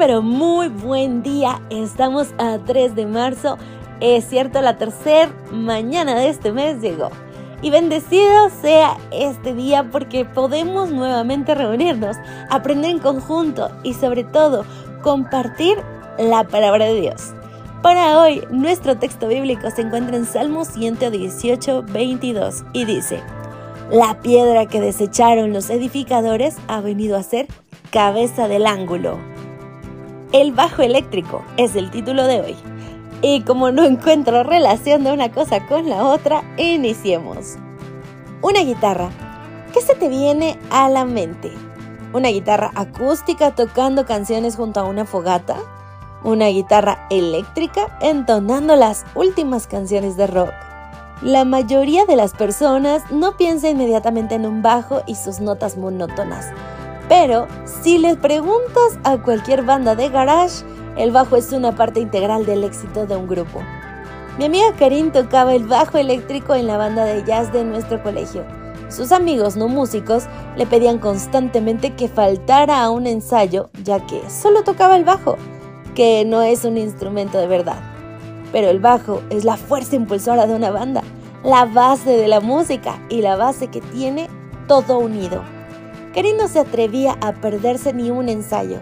pero muy buen día. Estamos a 3 de marzo. Es cierto, la tercera mañana de este mes llegó. Y bendecido sea este día porque podemos nuevamente reunirnos, aprender en conjunto y sobre todo compartir la palabra de Dios. Para hoy, nuestro texto bíblico se encuentra en Salmo 118, 22 y dice, La piedra que desecharon los edificadores ha venido a ser cabeza del ángulo. El bajo eléctrico es el título de hoy. Y como no encuentro relación de una cosa con la otra, iniciemos. Una guitarra. ¿Qué se te viene a la mente? ¿Una guitarra acústica tocando canciones junto a una fogata? ¿Una guitarra eléctrica entonando las últimas canciones de rock? La mayoría de las personas no piensa inmediatamente en un bajo y sus notas monótonas pero si les preguntas a cualquier banda de garage, el bajo es una parte integral del éxito de un grupo. Mi amiga Karin tocaba el bajo eléctrico en la banda de jazz de nuestro colegio. Sus amigos no músicos le pedían constantemente que faltara a un ensayo, ya que solo tocaba el bajo, que no es un instrumento de verdad. Pero el bajo es la fuerza impulsora de una banda, la base de la música y la base que tiene todo unido. Karin no se atrevía a perderse ni un ensayo.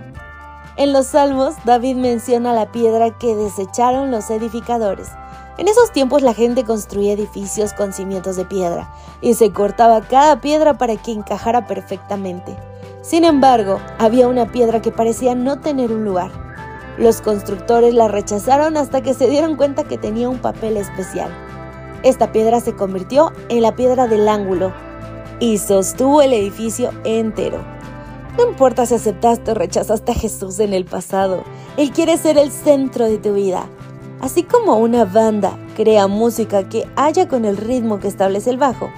En los Salmos, David menciona la piedra que desecharon los edificadores. En esos tiempos la gente construía edificios con cimientos de piedra y se cortaba cada piedra para que encajara perfectamente. Sin embargo, había una piedra que parecía no tener un lugar. Los constructores la rechazaron hasta que se dieron cuenta que tenía un papel especial. Esta piedra se convirtió en la piedra del ángulo, y sostuvo el edificio entero. No importa si aceptaste o rechazaste a Jesús en el pasado, Él quiere ser el centro de tu vida. Así como una banda crea música que haya con el ritmo que establece el bajo,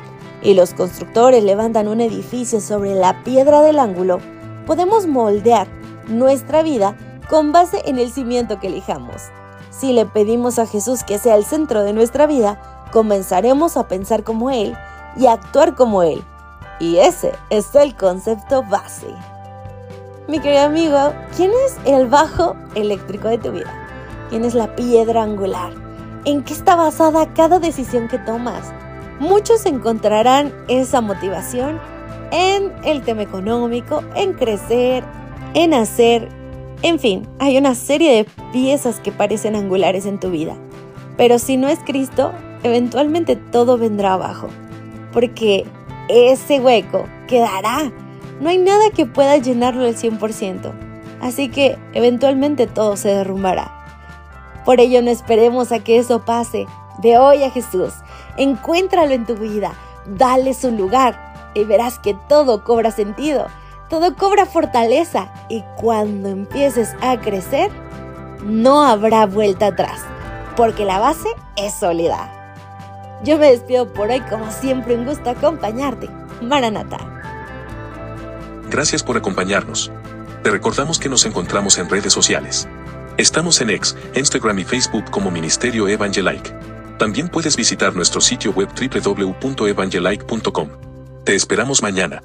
y los constructores levantan un edificio sobre la piedra del ángulo, podemos moldear nuestra vida con base en el cimiento que elijamos. Si le pedimos a Jesús que sea el centro de nuestra vida, comenzaremos a pensar como Él y actuar como Él. Y ese es el concepto base. Mi querido amigo, ¿quién es el bajo eléctrico de tu vida? ¿Quién es la piedra angular? ¿En qué está basada cada decisión que tomas? Muchos encontrarán esa motivación en el tema económico, en crecer, en hacer, en fin, hay una serie de piezas que parecen angulares en tu vida. Pero si no es Cristo, eventualmente todo vendrá abajo porque ese hueco quedará. No hay nada que pueda llenarlo al 100%, así que eventualmente todo se derrumbará. Por ello no esperemos a que eso pase. Ve hoy a Jesús, encuéntralo en tu vida, dale su lugar y verás que todo cobra sentido, todo cobra fortaleza y cuando empieces a crecer, no habrá vuelta atrás, porque la base es sólida. Yo me despido por hoy, como siempre, un gusto acompañarte. Maranata. Gracias por acompañarnos. Te recordamos que nos encontramos en redes sociales. Estamos en X, Instagram y Facebook como Ministerio Evangelike. También puedes visitar nuestro sitio web www.evangelike.com. Te esperamos mañana.